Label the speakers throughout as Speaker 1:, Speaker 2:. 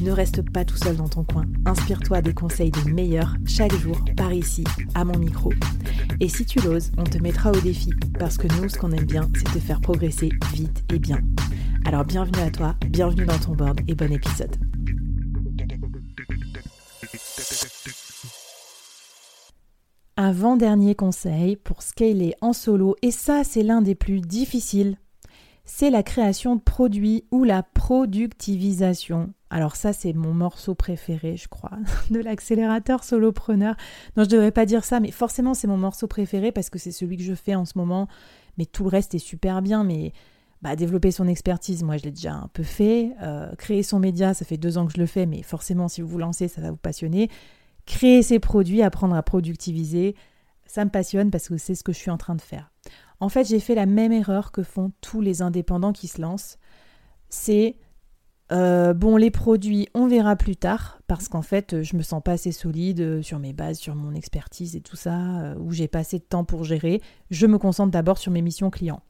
Speaker 1: Ne reste pas tout seul dans ton coin. Inspire-toi des conseils des meilleurs chaque jour par ici, à mon micro. Et si tu l'oses, on te mettra au défi parce que nous, ce qu'on aime bien, c'est te faire progresser vite et bien. Alors bienvenue à toi, bienvenue dans ton board et bon épisode. Avant-dernier conseil pour scaler en solo, et ça c'est l'un des plus difficiles, c'est la création de produits ou la productivisation. Alors ça, c'est mon morceau préféré, je crois, de l'accélérateur solopreneur. Non, je ne devrais pas dire ça, mais forcément, c'est mon morceau préféré parce que c'est celui que je fais en ce moment. Mais tout le reste est super bien. Mais bah, développer son expertise, moi, je l'ai déjà un peu fait. Euh, créer son média, ça fait deux ans que je le fais, mais forcément, si vous vous lancez, ça va vous passionner. Créer ses produits, apprendre à productiviser, ça me passionne parce que c'est ce que je suis en train de faire. En fait, j'ai fait la même erreur que font tous les indépendants qui se lancent. C'est euh, bon, les produits, on verra plus tard, parce qu'en fait, je me sens pas assez solide euh, sur mes bases, sur mon expertise et tout ça, euh, où j'ai pas assez de temps pour gérer. Je me concentre d'abord sur mes missions clients.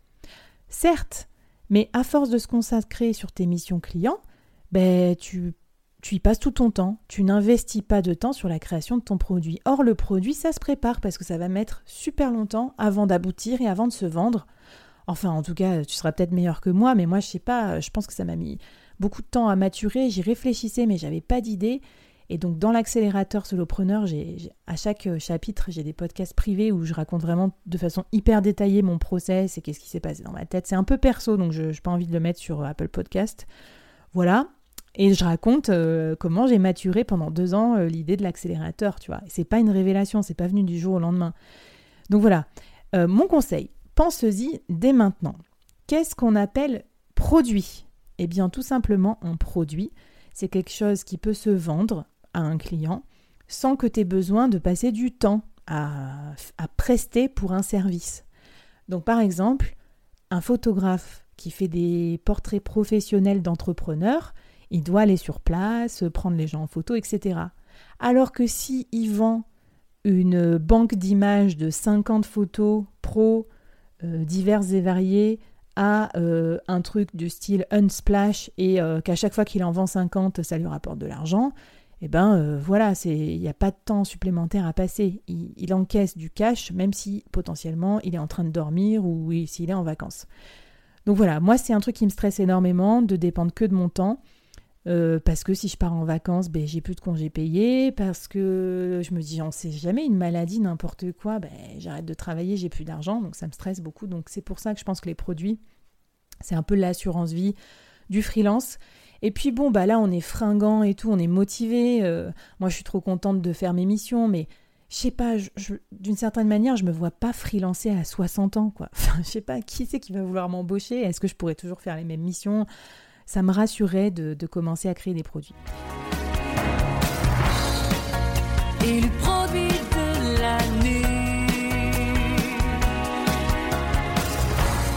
Speaker 1: Certes, mais à force de se consacrer sur tes missions clients, ben, tu, tu y passes tout ton temps. Tu n'investis pas de temps sur la création de ton produit. Or, le produit, ça se prépare parce que ça va mettre super longtemps avant d'aboutir et avant de se vendre. Enfin, en tout cas, tu seras peut-être meilleur que moi, mais moi, je sais pas, je pense que ça m'a mis beaucoup de temps à maturer, j'y réfléchissais mais j'avais pas d'idée. Et donc dans l'accélérateur solopreneur, j'ai, à chaque euh, chapitre, j'ai des podcasts privés où je raconte vraiment de façon hyper détaillée mon process et qu'est-ce qui s'est passé dans ma tête. C'est un peu perso, donc je n'ai pas envie de le mettre sur euh, Apple Podcast. Voilà. Et je raconte euh, comment j'ai maturé pendant deux ans l'idée de l'accélérateur, tu vois. C'est pas une révélation, c'est pas venu du jour au lendemain. Donc voilà. mon conseil, pense-y dès maintenant. Qu'est-ce qu'on appelle produit? Eh bien, tout simplement, un produit, c'est quelque chose qui peut se vendre à un client sans que tu aies besoin de passer du temps à, à prester pour un service. Donc, par exemple, un photographe qui fait des portraits professionnels d'entrepreneurs, il doit aller sur place, prendre les gens en photo, etc. Alors que si vend une banque d'images de 50 photos pro diverses et variées à euh, un truc du style unsplash et euh, qu'à chaque fois qu'il en vend 50, ça lui rapporte de l'argent, et eh ben euh, voilà, il n'y a pas de temps supplémentaire à passer. Il, encaisse du cash, même si potentiellement il est en train de dormir ou s'il est en vacances. Donc voilà, moi c'est un truc qui me stresse énormément de dépendre que de mon temps. Parce que si je pars en vacances, ben, j'ai plus de congés payés, parce que je me dis, on sait jamais, une maladie, n'importe quoi, ben, j'arrête de travailler, j'ai plus d'argent, donc ça me stresse beaucoup. Donc c'est pour ça que je pense que les produits, c'est un peu l'assurance vie du freelance. Et puis bon, bah là, on est fringant et tout, on est motivé. Euh, moi, je suis trop contente de faire mes missions, mais je sais pas, d'une certaine manière, je me vois pas freelancer à 60 ans, quoi. Enfin, je sais pas, qui c'est qui va vouloir m'embaucher? Est-ce que je pourrais toujours faire les mêmes missions? Ça me rassurait de, de, commencer à créer des produits. Et le produit de l'année,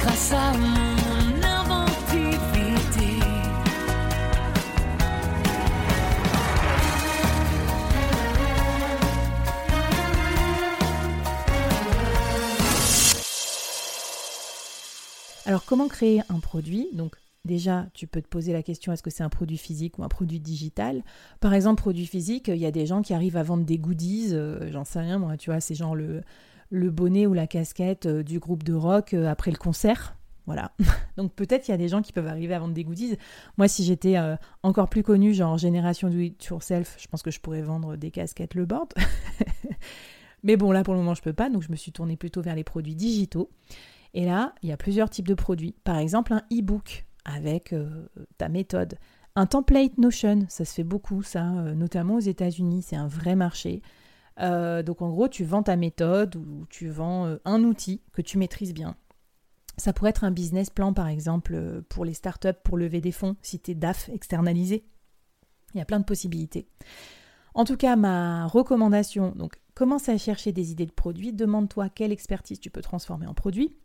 Speaker 1: grâce à Alors comment créer un produit? Donc déjà, tu peux te poser la question est-ce que c'est un produit physique ou un produit digital? Par exemple, produit physique, il y a des gens qui arrivent à vendre des goodies, euh, j'en sais rien moi, tu vois, c'est genre le, le bonnet ou la casquette euh, du groupe de rock euh, après le concert. Voilà. Donc peut-être il y a des gens qui peuvent arriver à vendre des goodies. Moi, si j'étais encore plus connue, genre génération do it yourself, je pense que je pourrais vendre des casquettes le board. Mais bon, là pour le moment, je peux pas, donc je me suis tournée plutôt vers les produits digitaux. Et là, il y a plusieurs types de produits. Par exemple, un e-book avec euh, ta méthode. Un template Notion, ça se fait beaucoup, ça, euh, notamment aux États-Unis, c'est un vrai marché. Euh, donc en gros, tu vends ta méthode ou tu vends un outil que tu maîtrises bien. Ça pourrait être un business plan, par exemple, pour les startups, pour lever des fonds, si tu es DAF externalisé. Il y a plein de possibilités. En tout cas, ma recommandation, donc commence à chercher des idées de produits, demande-toi quelle expertise tu peux transformer en produit.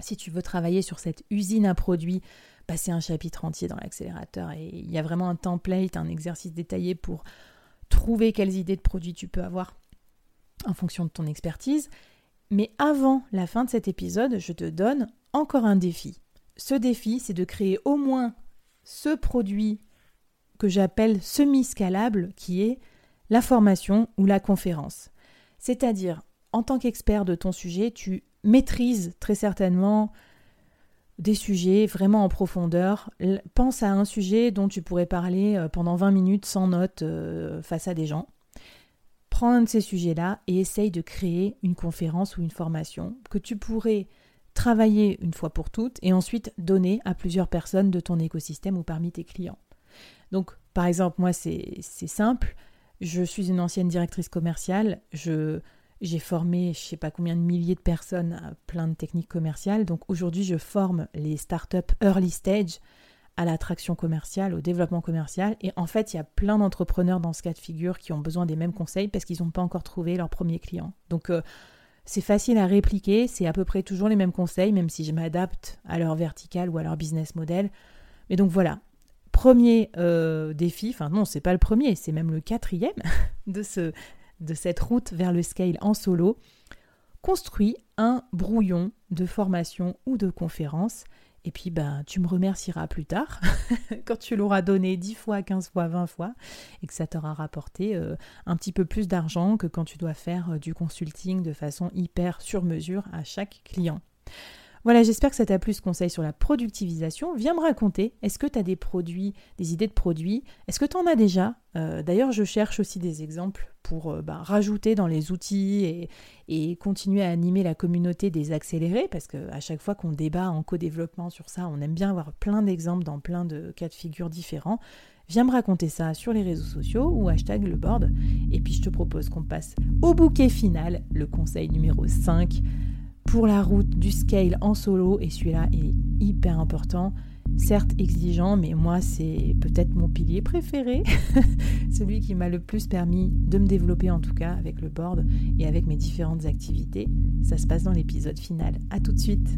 Speaker 1: Si tu veux travailler sur cette usine à produits, passer un chapitre entier dans l'accélérateur et il y a vraiment un template, un exercice détaillé pour trouver quelles idées de produits tu peux avoir en fonction de ton expertise. Mais avant la fin de cet épisode, je te donne encore un défi. Ce défi, c'est de créer au moins ce produit que j'appelle semi-scalable, qui est la formation ou la conférence. C'est-à-dire, en tant qu'expert de ton sujet, tu maîtrises très certainement des sujets vraiment en profondeur. Pense à un sujet dont tu pourrais parler euh, pendant 20 minutes sans notes euh, face à des gens. Prends ces sujets-là et essaye de créer une conférence ou une formation que tu pourrais travailler une fois pour toutes et ensuite donner à plusieurs personnes de ton écosystème ou parmi tes clients. Donc, par exemple, moi, c'est simple. Je suis une ancienne directrice commerciale. Je j'ai formé je sais pas combien de milliers de personnes à plein de techniques commerciales. Donc aujourd'hui, je forme les startups early stage à l'attraction commerciale, au développement commercial. Et en fait, il y a plein d'entrepreneurs dans ce cas de figure qui ont besoin des mêmes conseils parce qu'ils n'ont pas encore trouvé leur premier client. Donc euh, c'est facile à répliquer, c'est à peu près toujours les mêmes conseils, même si je m'adapte à leur vertical ou à leur business model. Mais donc voilà, premier euh, défi, enfin non, c'est pas le premier, c'est même le quatrième de, ce, de cette route vers le scale en solo. Construis un brouillon de formation ou de conférence. Et puis, ben, tu me remercieras plus tard, quand tu l'auras donné 10 fois, 15 fois, 20 fois, et que ça t'aura rapporté euh, un petit peu plus d'argent que quand tu dois faire euh, du consulting de façon hyper sur mesure à chaque client. Voilà, j'espère que ça t'a plu ce conseil sur la productivisation. Viens me raconter, est-ce que tu as des produits, des idées de produits? Est-ce que tu en as déjà? Euh, D'ailleurs, je cherche aussi des exemples pour euh, bah, rajouter dans les outils et, continuer à animer la communauté des accélérés, parce qu'à chaque fois qu'on débat en co-développement sur ça, on aime bien avoir plein d'exemples dans plein de cas de figure différents. Viens me raconter ça sur les réseaux sociaux ou hashtag le board. Et puis je te propose qu'on passe au bouquet final, le conseil numéro 5 pour la route du scale en solo et celui-là est hyper important. Certes exigeant, mais moi c'est peut-être mon pilier préféré, celui qui m'a le plus permis de me développer en tout cas avec le board et avec mes différentes activités. Ça se passe dans l'épisode final. À tout de suite.